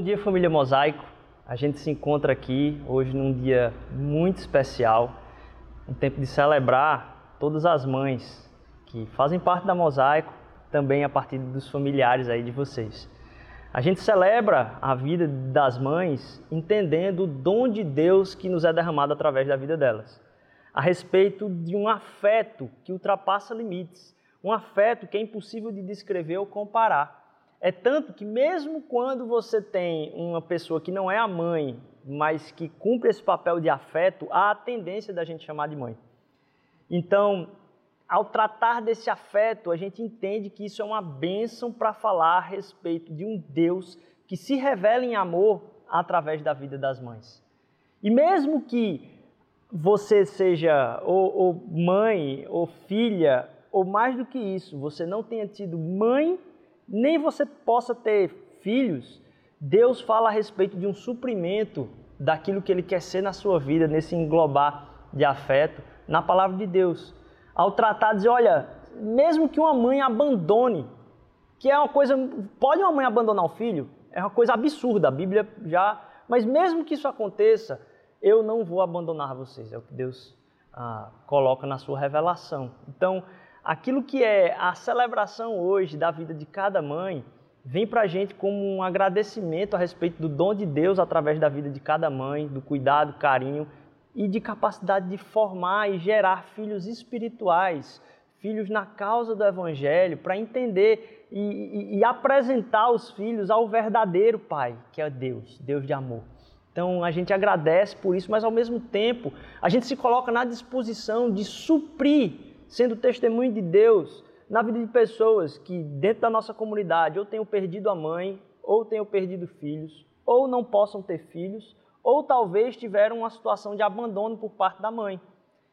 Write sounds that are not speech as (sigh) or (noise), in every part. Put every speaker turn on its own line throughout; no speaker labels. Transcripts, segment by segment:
Bom dia, família Mosaico. A gente se encontra aqui hoje num dia muito especial, um tempo de celebrar todas as mães que fazem parte da Mosaico, também a partir dos familiares aí de vocês. A gente celebra a vida das mães entendendo o dom de Deus que nos é derramado através da vida delas, a respeito de um afeto que ultrapassa limites, um afeto que é impossível de descrever ou comparar. É tanto que, mesmo quando você tem uma pessoa que não é a mãe, mas que cumpre esse papel de afeto, há a tendência da gente chamar de mãe. Então, ao tratar desse afeto, a gente entende que isso é uma bênção para falar a respeito de um Deus que se revela em amor através da vida das mães. E mesmo que você seja ou, ou mãe ou filha, ou mais do que isso, você não tenha tido mãe, nem você possa ter filhos, Deus fala a respeito de um suprimento daquilo que Ele quer ser na sua vida, nesse englobar de afeto, na palavra de Deus ao tratar, dizer, olha, mesmo que uma mãe abandone, que é uma coisa, pode uma mãe abandonar o filho? É uma coisa absurda, a Bíblia já, mas mesmo que isso aconteça, eu não vou abandonar vocês, é o que Deus ah, coloca na sua revelação. Então, aquilo que é a celebração hoje da vida de cada mãe, vem para a gente como um agradecimento a respeito do dom de Deus através da vida de cada mãe, do cuidado, carinho e de capacidade de formar e gerar filhos espirituais, filhos na causa do Evangelho, para entender e, e, e, apresentar os filhos ao verdadeiro Pai, que é Deus, Deus de amor. Então a gente agradece por isso, mas ao mesmo tempo a gente se coloca na disposição de suprir, sendo testemunho de Deus na vida de pessoas que dentro da nossa comunidade ou tenham perdido a mãe, ou tenham perdido filhos, ou não possam ter filhos, ou talvez tiveram uma situação de abandono por parte da mãe.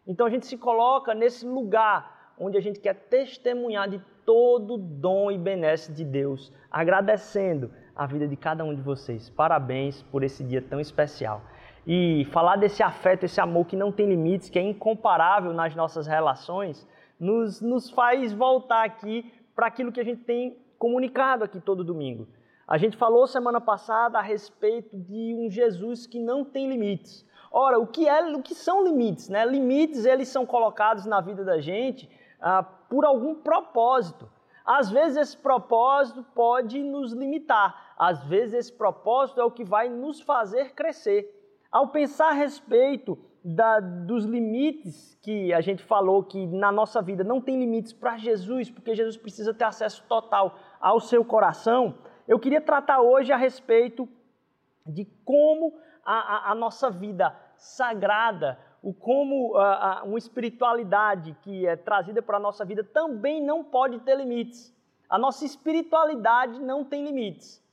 Então a gente se coloca nesse lugar onde a gente quer testemunhar de todo o dom e benesse de Deus, agradecendo a vida de cada um de vocês. Parabéns por esse dia tão especial. E falar desse afeto, esse amor que não tem limites, que é incomparável nas nossas relações, nos, nos faz voltar aqui para aquilo que a gente tem comunicado aqui todo domingo. A gente falou semana passada a respeito de um Jesus que não tem limites. Ora, o que, é, o que são limites? Né? Limites eles são colocados na vida da gente ah, por algum propósito. Às vezes esse propósito pode nos limitar, às vezes esse propósito é o que vai nos fazer crescer. Ao pensar a respeito da, dos limites que a gente falou que na nossa vida não tem limites para Jesus, porque Jesus precisa ter acesso total ao seu coração, eu queria tratar hoje a respeito de como a, a, a nossa vida sagrada, o como a, uma espiritualidade que é trazida para a nossa vida também não pode ter limites. A nossa espiritualidade não tem limites.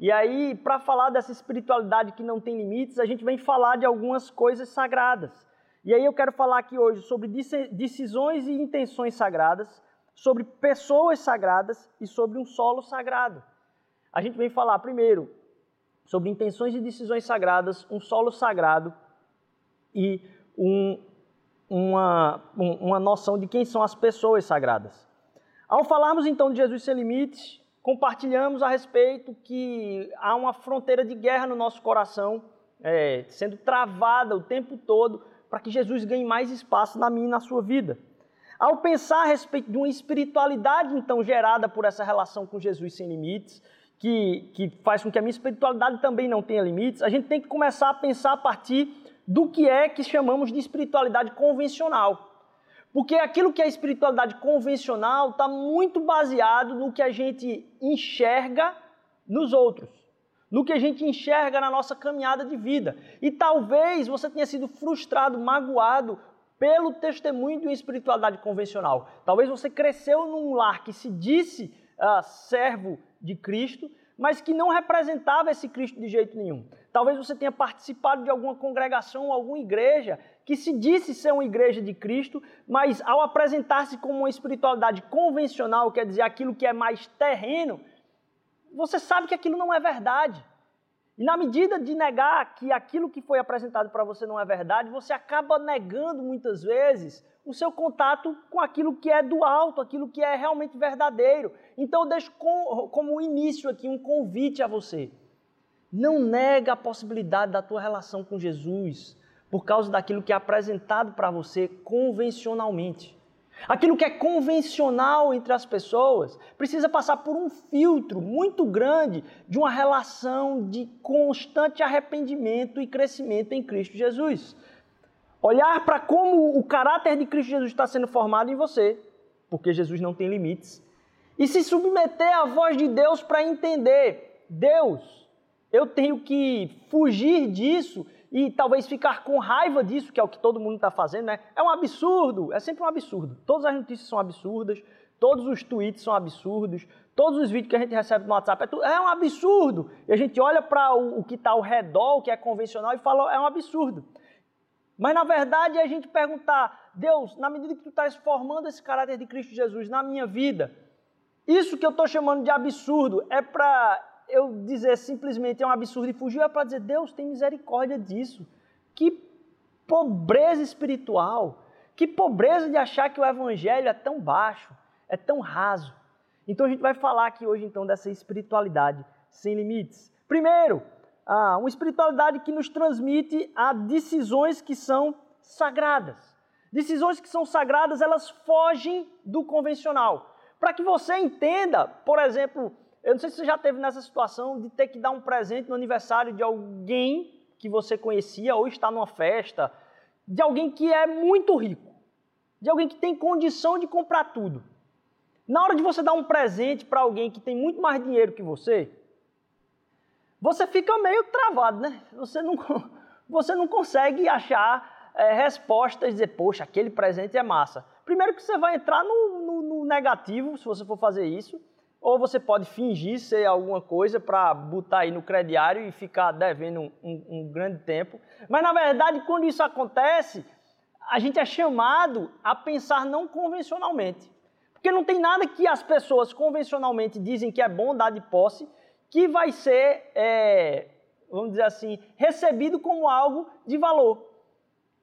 E aí, para falar dessa espiritualidade que não tem limites, a gente vem falar de algumas coisas sagradas. E aí eu quero falar aqui hoje sobre decisões e intenções sagradas, sobre pessoas sagradas e sobre um solo sagrado a gente vem falar primeiro sobre intenções e decisões sagradas, um solo sagrado e um, uma, uma noção de quem são as pessoas sagradas. Ao falarmos então de Jesus sem limites, compartilhamos a respeito que há uma fronteira de guerra no nosso coração, é, sendo travada o tempo todo para que Jesus ganhe mais espaço na minha e na sua vida. Ao pensar a respeito de uma espiritualidade então gerada por essa relação com Jesus sem limites, que, que faz com que a minha espiritualidade também não tenha limites, a gente tem que começar a pensar a partir do que é que chamamos de espiritualidade convencional. Porque aquilo que é espiritualidade convencional está muito baseado no que a gente enxerga nos outros, no que a gente enxerga na nossa caminhada de vida. E talvez você tenha sido frustrado, magoado pelo testemunho de uma espiritualidade convencional. Talvez você cresceu num lar que se disse uh, servo de Cristo, mas que não representava esse Cristo de jeito nenhum. Talvez você tenha participado de alguma congregação, alguma igreja que se disse ser uma igreja de Cristo, mas ao apresentar-se como uma espiritualidade convencional, quer dizer, aquilo que é mais terreno, você sabe que aquilo não é verdade. E na medida de negar que aquilo que foi apresentado para você não é verdade, você acaba negando muitas vezes o seu contato com aquilo que é do alto, aquilo que é realmente verdadeiro. Então eu deixo como início aqui um convite a você. Não nega a possibilidade da tua relação com Jesus por causa daquilo que é apresentado para você convencionalmente. Aquilo que é convencional entre as pessoas precisa passar por um filtro muito grande de uma relação de constante arrependimento e crescimento em Cristo Jesus. Olhar para como o caráter de Cristo Jesus está sendo formado em você, porque Jesus não tem limites, e se submeter à voz de Deus para entender: Deus, eu tenho que fugir disso e talvez ficar com raiva disso, que é o que todo mundo está fazendo, né? É um absurdo, é sempre um absurdo. Todas as notícias são absurdas, todos os tweets são absurdos, todos os vídeos que a gente recebe no WhatsApp é, tudo, é um absurdo. E a gente olha para o, o, que está ao redor, o que é convencional, e fala, é um absurdo. Mas na verdade é a gente perguntar, Deus, na medida que tu estás formando esse caráter de Cristo Jesus na minha vida, isso que eu estou chamando de absurdo é para eu dizer simplesmente é um absurdo e fugir, é para dizer, Deus tem misericórdia disso. Que pobreza espiritual, que pobreza de achar que o evangelho é tão baixo, é tão raso. Então a gente vai falar aqui hoje então dessa espiritualidade sem limites. Primeiro, ah, uma espiritualidade que nos transmite a decisões que são sagradas. Decisões que são sagradas, elas fogem do convencional. Para que você entenda, por exemplo, eu não sei se você já teve nessa situação de ter que dar um presente no aniversário de alguém que você conhecia ou está numa festa, de alguém que é muito rico, de alguém que tem condição de comprar tudo. Na hora de você dar um presente para alguém que tem muito mais dinheiro que você, você fica meio travado, né? Você não, (laughs) você não consegue achar é, respostas e dizer, poxa, aquele presente é massa. Primeiro que você vai entrar no, no, no negativo, se você for fazer isso ou você pode fingir ser alguma coisa para botar aí no crediário e ficar devendo um, um, um, grande tempo. Mas na verdade, quando isso acontece, a gente é chamado a pensar não convencionalmente. Porque não tem nada que as pessoas convencionalmente dizem que é bom dar de posse que vai ser, é, vamos dizer assim, recebido como algo de valor.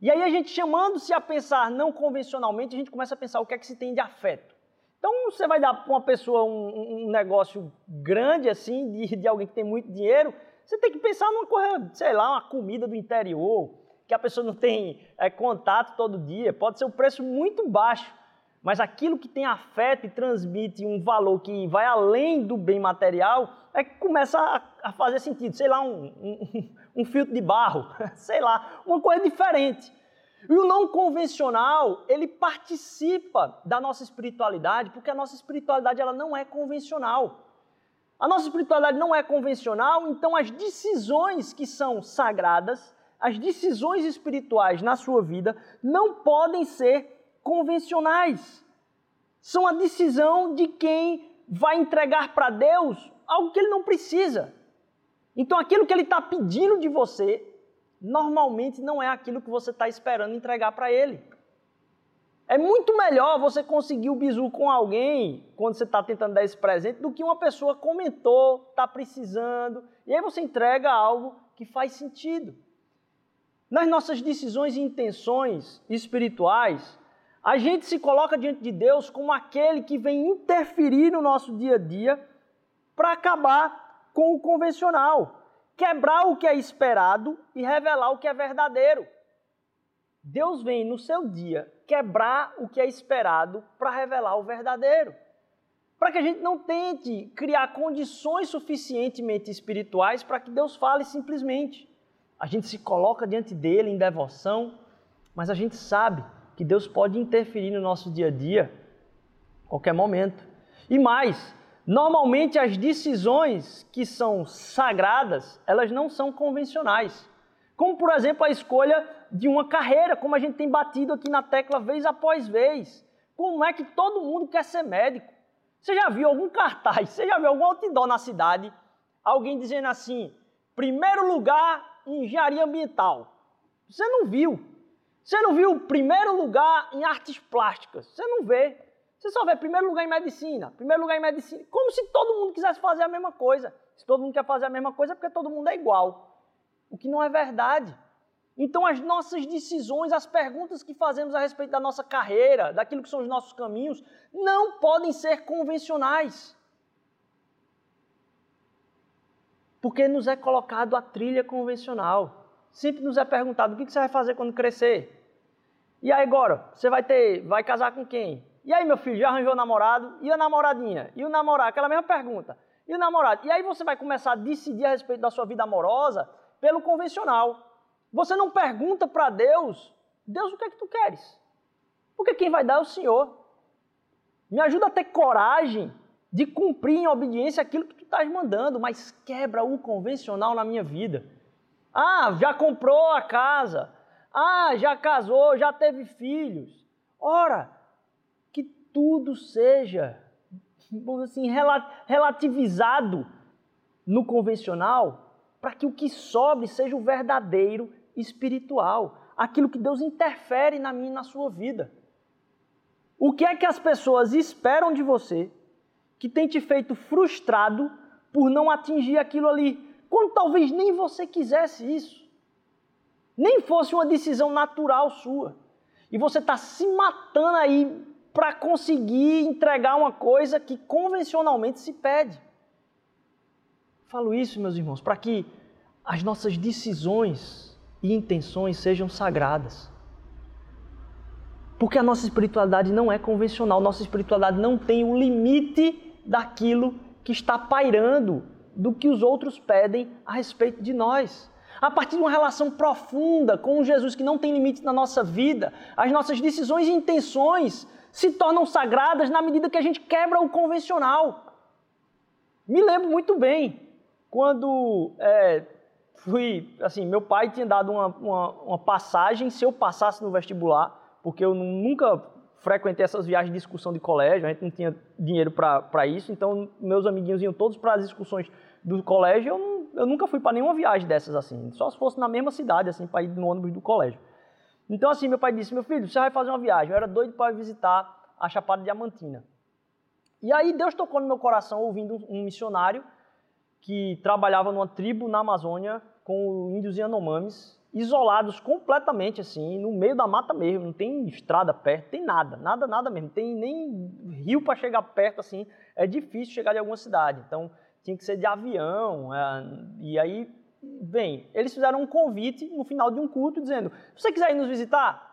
E aí a gente chamando-se a pensar não convencionalmente, a gente começa a pensar o que é que se tem de afeto. Então você vai dar para uma pessoa um, um, negócio grande assim, de, de alguém que tem muito dinheiro, você tem que pensar numa coisa, sei lá, uma comida do interior, que a pessoa não tem é, contato todo dia, pode ser um preço muito baixo, mas aquilo que tem afeto e transmite um valor que vai além do bem material, é que começa a, a fazer sentido, sei lá, um, um, um filtro de barro, (laughs) sei lá, uma coisa diferente. E o não convencional, ele participa da nossa espiritualidade, porque a nossa espiritualidade ela não é convencional. A nossa espiritualidade não é convencional, então as decisões que são sagradas, as decisões espirituais na sua vida não podem ser convencionais. São a decisão de quem vai entregar para Deus algo que ele não precisa. Então aquilo que ele está pedindo de você, normalmente não é aquilo que você está esperando entregar para ele. É muito melhor você conseguir o bizu com alguém quando você está tentando dar esse presente do que uma pessoa comentou, está precisando, e aí você entrega algo que faz sentido. Nas nossas decisões e intenções espirituais, a gente se coloca diante de Deus como aquele que vem interferir no nosso dia a dia para acabar com o convencional quebrar o que é esperado e revelar o que é verdadeiro. Deus vem no seu dia quebrar o que é esperado para revelar o verdadeiro. Para que a gente não tente criar condições suficientemente espirituais para que Deus fale simplesmente. A gente se coloca diante dele em devoção, mas a gente sabe que Deus pode interferir no nosso dia a dia a qualquer momento. E mais, Normalmente as decisões que são sagradas, elas não são convencionais. Como por exemplo a escolha de uma carreira, como a gente tem batido aqui na tecla vez após vez. Como é que todo mundo quer ser médico? Você já viu algum cartaz, (laughs) você já viu algum outdoor na cidade, alguém dizendo assim, primeiro lugar em engenharia ambiental. Você não viu. Você não viu primeiro lugar em artes plásticas. Você não vê. Você só vê primeiro lugar em medicina, primeiro lugar em medicina, como se todo mundo quisesse fazer a mesma coisa. Se todo mundo quer fazer a mesma coisa, é porque todo mundo é igual. O que não é verdade. Então, as nossas decisões, as perguntas que fazemos a respeito da nossa carreira, daquilo que são os nossos caminhos, não podem ser convencionais. Porque nos é colocado a trilha convencional. Sempre nos é perguntado o que você vai fazer quando crescer. E aí agora, você vai ter, vai casar com quem? E aí, meu filho, já arranjou namorado? E a namoradinha? E o namorado? Aquela mesma pergunta. E o namorado? E aí você vai começar a decidir a respeito da sua vida amorosa pelo convencional. Você não pergunta para Deus, Deus, o que é que tu queres? Porque quem vai dar é o Senhor. Me ajuda a ter coragem de cumprir em obediência aquilo que tu estás mandando, mas quebra o convencional na minha vida. Ah, já comprou a casa. Ah, já casou, já teve filhos. Ora, tudo seja assim, relativizado no convencional, para que o que sobre seja o verdadeiro espiritual, aquilo que Deus interfere na minha e na sua vida. O que é que as pessoas esperam de você que tem te feito frustrado por não atingir aquilo ali, quando talvez nem você quisesse isso, nem fosse uma decisão natural sua, e você está se matando aí para conseguir entregar uma coisa que convencionalmente se pede. Falo isso, meus irmãos, para que as nossas decisões e intenções sejam sagradas. Porque a nossa espiritualidade não é convencional, nossa espiritualidade não tem o limite daquilo que está pairando, do que os outros pedem a respeito de nós. A partir de uma relação profunda com Jesus que não tem limite na nossa vida, as nossas decisões e intenções se tornam sagradas na medida que a gente quebra o convencional. Me lembro muito bem quando é, fui, assim, meu pai tinha dado uma, uma, uma passagem se eu passasse no vestibular, porque eu nunca frequentei essas viagens de discussão de colégio, a gente não tinha dinheiro para isso, então meus amiguinhos iam todos para as discussões do colégio, eu, eu nunca fui para nenhuma viagem dessas assim, só se fosse na mesma cidade, assim, para ir no ônibus do colégio. Então assim, meu pai disse, meu filho, você vai fazer uma viagem, eu era doido para visitar a Chapada Diamantina. E aí Deus tocou no meu coração ouvindo um missionário que trabalhava numa tribo na Amazônia com índios Yanomamis, isolados completamente assim, no meio da mata mesmo, não tem estrada perto, tem nada, nada, nada mesmo, tem nem rio para chegar perto assim, é difícil chegar de alguma cidade, então tinha que ser de avião, é, e aí, bem, eles fizeram um convite no final de um culto dizendo, se você quiser ir nos visitar,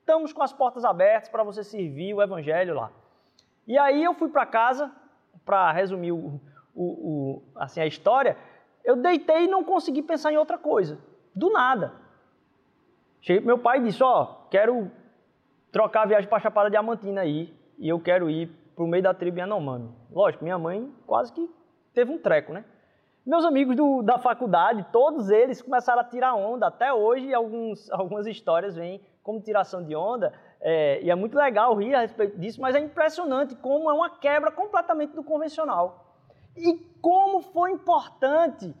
estamos com as portas abertas para você servir o evangelho lá. E aí eu fui para casa, para resumir o, o, o, assim, a história, eu deitei e não consegui pensar em outra coisa. Do nada. Cheguei meu pai disse, ó, oh, quero trocar a viagem para Chapada Diamantina aí, e eu quero ir pro meio da tribo Yanomami. Lógico, minha mãe quase que teve um treco, né? Meus amigos do, da faculdade, todos eles começaram a tirar onda. Até hoje, alguns, (laughs) algumas histórias vêm como tiração de onda. É, e é muito legal rir a respeito disso, mas é impressionante como é uma quebra completamente do convencional. E como foi importante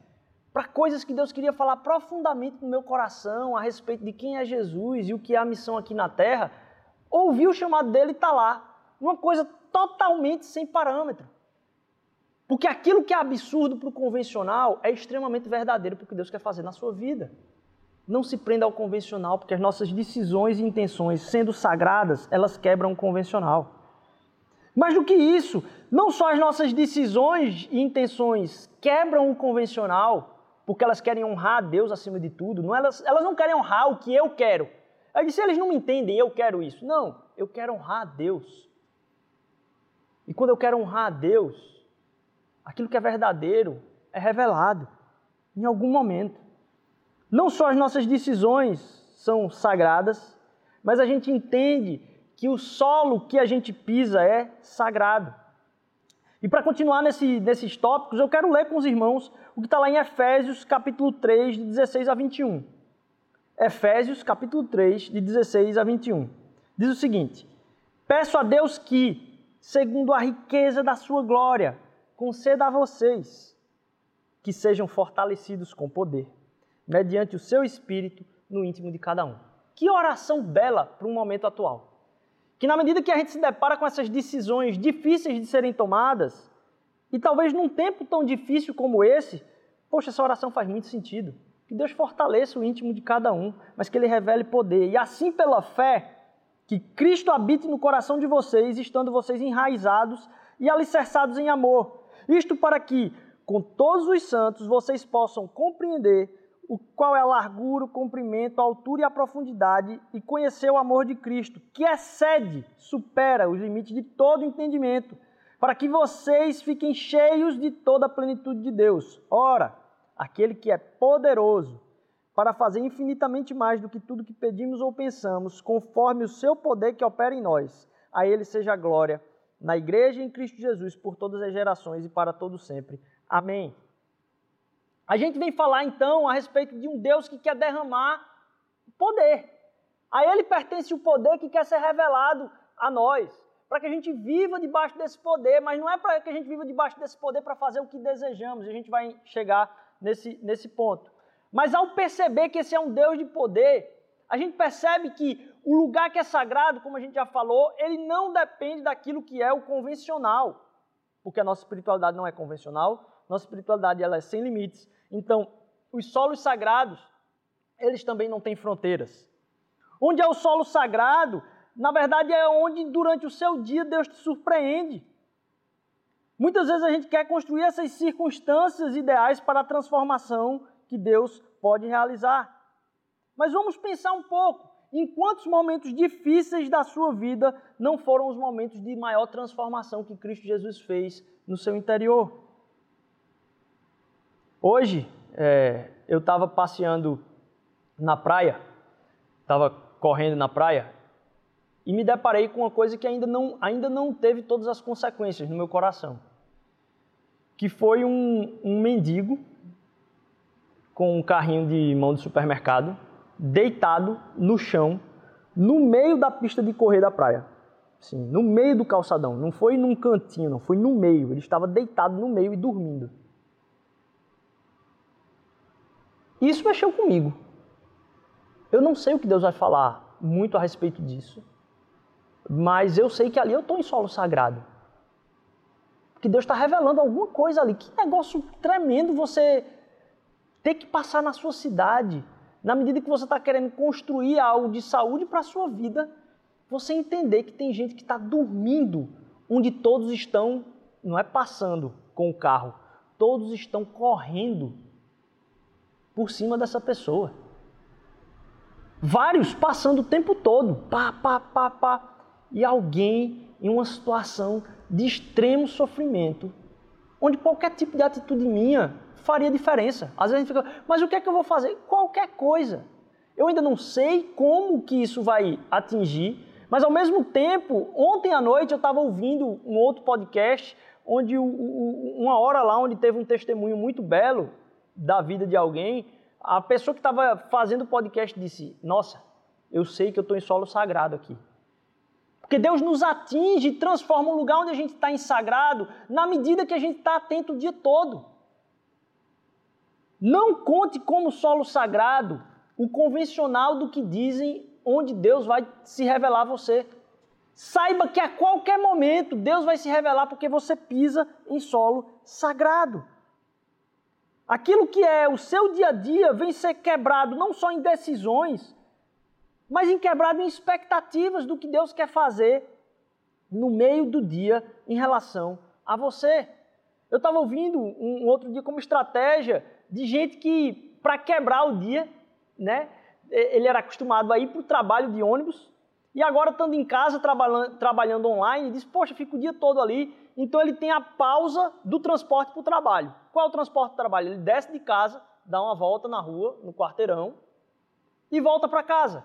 para coisas que Deus queria falar profundamente no meu coração a respeito de quem é Jesus e o que é a missão aqui na terra, ouvir o chamado dele e está lá. Uma coisa totalmente sem parâmetro. Porque aquilo que é absurdo para o convencional é extremamente verdadeiro para o que Deus quer fazer na sua vida. Não se prenda ao convencional, porque as nossas decisões e intenções, sendo sagradas, elas quebram o convencional. Mais do que isso, não só as nossas decisões e intenções quebram o convencional, porque elas querem honrar a Deus acima de tudo. Não, elas, elas não querem honrar o que eu quero. Aí disse, eles não me entendem, eu quero isso. Não, eu quero honrar a Deus. E quando eu quero honrar a Deus, aquilo que é verdadeiro é revelado em algum momento. Não só as nossas decisões são sagradas, mas a gente entende que o solo que a gente pisa é sagrado. E para continuar nesse, nesses tópicos, eu quero ler com os irmãos o que está lá em Efésios, capítulo 3, de 16 a 21. Efésios, capítulo 3, de 16 a 21. Diz o seguinte: Peço a Deus que, segundo a riqueza da sua glória, conceda a vocês que sejam fortalecidos com poder, mediante o seu espírito no íntimo de cada um. Que oração bela para um momento atual que na medida que a gente se depara com essas decisões difíceis de serem tomadas, e talvez num tempo tão difícil como esse, poxa, essa oração faz muito sentido. Que Deus fortaleça o íntimo de cada um, mas que Ele revele poder. E assim, pela fé, que Cristo habite no coração de vocês, estando vocês enraizados e alicerçados em amor. Isto para que,
com todos os santos vocês possam compreender o qual é a largura, o comprimento, a altura e a profundidade e conhecer o amor de Cristo, que excede, supera os limites de todo entendimento, para que vocês fiquem cheios de toda a plenitude de Deus. Ora, aquele que é poderoso para fazer infinitamente mais do que tudo que pedimos ou pensamos, conforme o seu poder que opera em nós. A ele seja a glória na igreja em Cristo Jesus por todas as gerações e para todo sempre. Amém. A gente vem falar então a respeito de um Deus que quer derramar poder. A ele pertence o poder que quer ser revelado a nós, para que a gente viva debaixo desse poder, mas não é para que a gente viva debaixo desse poder para fazer o que desejamos, a gente vai chegar nesse, nesse ponto. Mas ao perceber que esse é um Deus de poder, a gente percebe que o lugar que é sagrado, como a gente já falou, ele não depende daquilo que é o convencional, porque a nossa espiritualidade não é convencional, nossa espiritualidade ela é sem limites. Então, os solos sagrados, eles também não têm fronteiras. Onde é o solo sagrado, na verdade é onde durante o seu dia Deus te surpreende. Muitas vezes a gente quer construir essas circunstâncias ideais para a transformação que Deus pode realizar. Mas vamos pensar um pouco. Em quantos momentos difíceis da sua vida não foram os momentos de maior transformação que Cristo Jesus fez no seu interior? Hoje, é, eu estava passeando na praia, estava correndo na praia, e me deparei com uma coisa que ainda não, ainda não teve todas as consequências no meu coração. Que foi um, um mendigo com um carrinho de mão de supermercado, deitado no chão, no meio da pista de correr da praia. Sim, no meio do calçadão. Não foi num cantinho, não, foi no meio. Ele estava deitado no meio e dormindo. Isso mexeu comigo. Eu não sei o que Deus vai falar muito a respeito disso, mas eu sei que ali eu estou em solo sagrado. Que Deus está revelando alguma coisa ali. Que negócio tremendo você ter que passar na sua cidade. Na medida que você está querendo construir algo de saúde para a sua vida, você entender que tem gente que está dormindo onde todos estão, não é passando com o carro, todos estão correndo por cima dessa pessoa. Vários passando o tempo todo, pá, pá, pá, pá. E alguém em uma situação de extremo sofrimento, onde qualquer tipo de atitude minha faria diferença. Às vezes a gente fica, mas o que é que eu vou fazer? Qualquer coisa. Eu ainda não sei como que isso vai atingir, mas ao mesmo tempo, ontem à noite eu estava ouvindo um outro podcast, onde uma hora lá, onde teve um testemunho muito belo da vida de alguém, a pessoa que estava fazendo o podcast disse: Nossa, eu sei que eu estou em solo sagrado aqui. Porque Deus nos atinge e transforma um lugar onde a gente está em sagrado na medida que a gente está atento o dia todo. Não conte como solo sagrado o convencional do que dizem onde Deus vai se revelar a você. Saiba que a qualquer momento Deus vai se revelar porque você pisa em solo sagrado. Aquilo que é o seu dia a dia vem ser quebrado não só em decisões, mas em quebrado em expectativas do que Deus quer fazer no meio do dia em relação a você. Eu estava ouvindo um outro dia como estratégia de gente que, para quebrar o dia, né, ele era acostumado a ir para o trabalho de ônibus e agora, estando em casa, trabalhando, trabalhando online, diz: Poxa, fico o dia todo ali. Então, ele tem a pausa do transporte para o trabalho. Qual é o transporte para o trabalho? Ele desce de casa, dá uma volta na rua, no quarteirão, e volta para casa.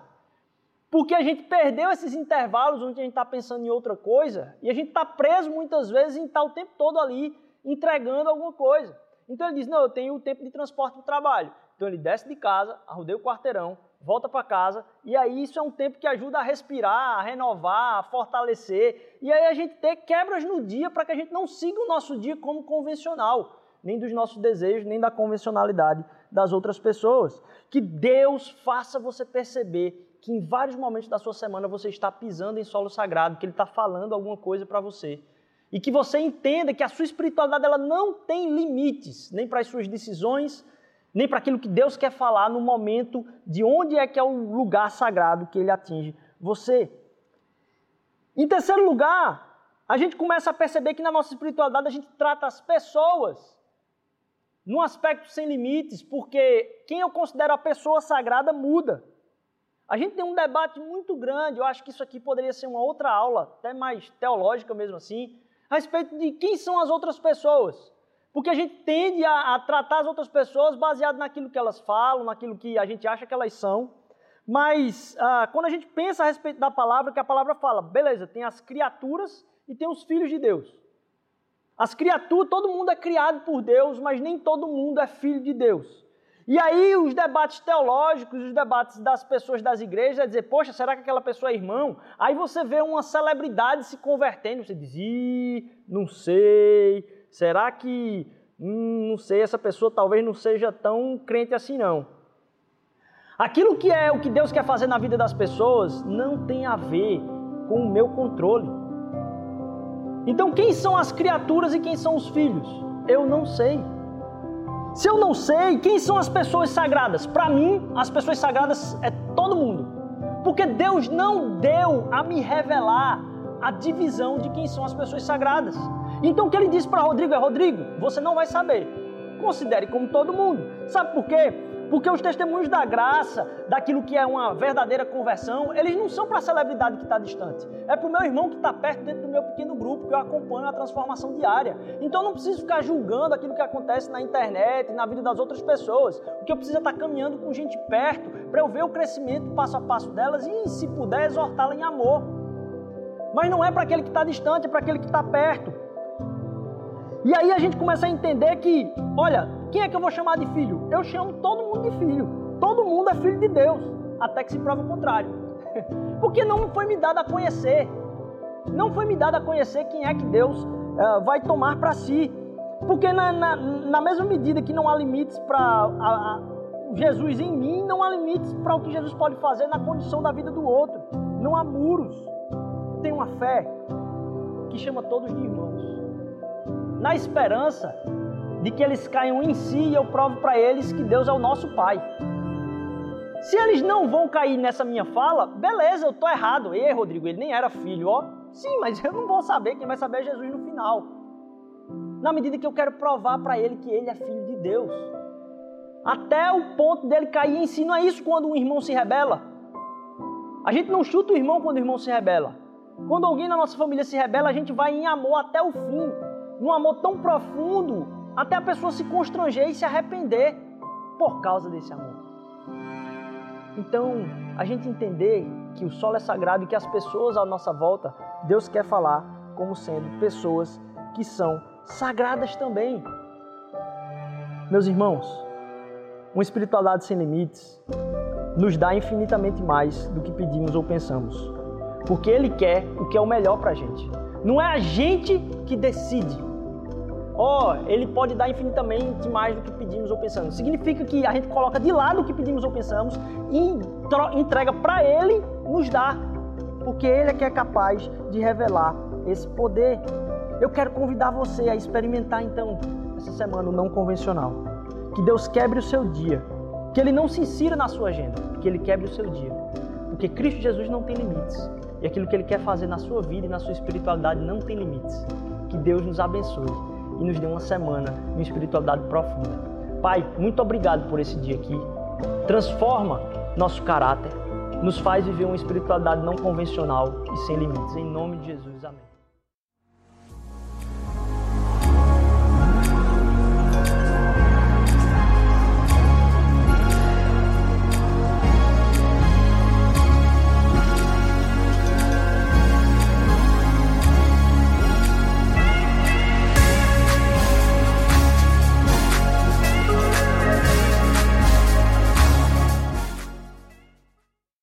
Porque a gente perdeu esses intervalos onde a gente está pensando em outra coisa e a gente está preso muitas vezes em estar o tempo todo ali entregando alguma coisa. Então ele diz: Não, eu tenho o tempo de transporte para o trabalho. Então ele desce de casa, arrodeia o quarteirão, volta para casa, e aí isso é um tempo que ajuda a respirar, a renovar, a fortalecer. E aí a gente tem quebras no dia para que a gente não siga o nosso dia como convencional, nem dos nossos desejos, nem da convencionalidade das outras pessoas. Que Deus faça você perceber que em vários momentos da sua semana você está pisando em solo sagrado, que Ele está falando alguma coisa para você. E que você entenda que a sua espiritualidade ela não tem limites, nem para as suas decisões, nem para aquilo que Deus quer falar no momento de onde é que é o lugar sagrado que Ele atinge você. Em terceiro lugar, a gente começa a perceber que na nossa espiritualidade a gente trata as pessoas no aspecto sem limites, porque quem eu considero a pessoa sagrada muda. A gente tem um debate muito grande, eu acho que isso aqui poderia ser uma outra aula, até mais teológica mesmo assim, a respeito de quem são as outras pessoas. Porque a gente tende a, a tratar as outras pessoas baseado naquilo que elas falam, naquilo que a gente acha que elas são. Mas ah, quando a gente pensa a respeito da palavra, que a palavra fala, beleza, tem as criaturas e tem os filhos de Deus. As criaturas, todo mundo é criado por Deus, mas nem todo mundo é filho de Deus. E aí os debates teológicos, os debates das pessoas das igrejas, é dizer, poxa, será que aquela pessoa é irmão? Aí você vê uma celebridade se convertendo, você diz, ih, não sei, será que, hum, não sei, essa pessoa talvez não seja tão crente assim não. Aquilo que é o que Deus quer fazer na vida das pessoas não tem a ver com o meu controle. Então quem são as criaturas e quem são os filhos? Eu não sei. Se eu não sei quem são as pessoas sagradas, para mim, as pessoas sagradas é todo mundo. Porque Deus não deu a me revelar a divisão de quem são as pessoas sagradas. Então o que ele disse para Rodrigo é: Rodrigo, você não vai saber. Considere como todo mundo. Sabe por quê? Porque os testemunhos da graça, daquilo que é uma verdadeira conversão, eles não são para a celebridade que está distante. É para o meu irmão que está perto dentro do meu pequeno grupo, que eu acompanho a transformação diária. Então eu não preciso ficar julgando aquilo que acontece na internet, na vida das outras pessoas. O que eu preciso é estar tá caminhando com gente perto, para eu ver o crescimento passo a passo delas e, se puder, exortá-la em amor. Mas não é para aquele que está distante, é para aquele que está perto. E aí a gente começa a entender que, olha, quem é que eu vou chamar de filho? Eu chamo todo mundo de filho. Todo mundo é filho de Deus, até que se prova o contrário. (laughs) Porque não foi me dado a conhecer. Não foi me dado a conhecer quem é que Deus uh, vai tomar para si. Porque na, na, na, mesma medida que não há limites para Jesus em mim, não há limites para o que Jesus pode fazer na condição da vida do outro. Não há muros. Tem uma fé que chama todos de irmãos. Na esperança de que eles caiam em si e eu provo para eles que Deus é o nosso Pai. Se eles não vão cair nessa minha fala, beleza, eu estou errado. Ei, Rodrigo, ele nem era filho, ó. Sim, mas (laughs) eu não vou saber, quem vai saber é Jesus no final. Na medida que eu quero provar para ele que ele é filho de Deus. Até o ponto dele cair em si, não é isso quando um irmão se rebela. A gente não chuta o irmão quando o irmão se rebela. Quando alguém na nossa família se rebela, a gente vai em amor até o fim. Num amor tão profundo até a pessoa se constranger e se arrepender por causa desse amor. Então, a gente entender que o solo é sagrado e que as pessoas à nossa volta, Deus quer falar como sendo pessoas que são sagradas também. Meus irmãos, uma espiritualidade sem limites nos dá infinitamente mais do que pedimos ou pensamos, porque Ele quer o que é o melhor para a gente. Não é a gente que decide, ó, oh, ele pode dar infinitamente mais do que pedimos ou pensamos. Significa que a gente coloca de lado o que pedimos ou pensamos e entrega para ele nos dar, porque ele é que é capaz de revelar esse poder. Eu quero convidar você a experimentar então essa semana o não convencional. Que Deus quebre o seu dia, que ele não se insira na sua agenda, que ele quebre o seu dia. Porque Cristo Jesus não tem limites. E aquilo que ele quer fazer na sua vida e na sua espiritualidade não tem limites. Que Deus nos abençoe e nos dê uma semana de espiritualidade profunda. Pai, muito obrigado por esse dia aqui. Transforma nosso caráter, nos faz viver uma espiritualidade não convencional e sem limites. Em nome de Jesus, amém.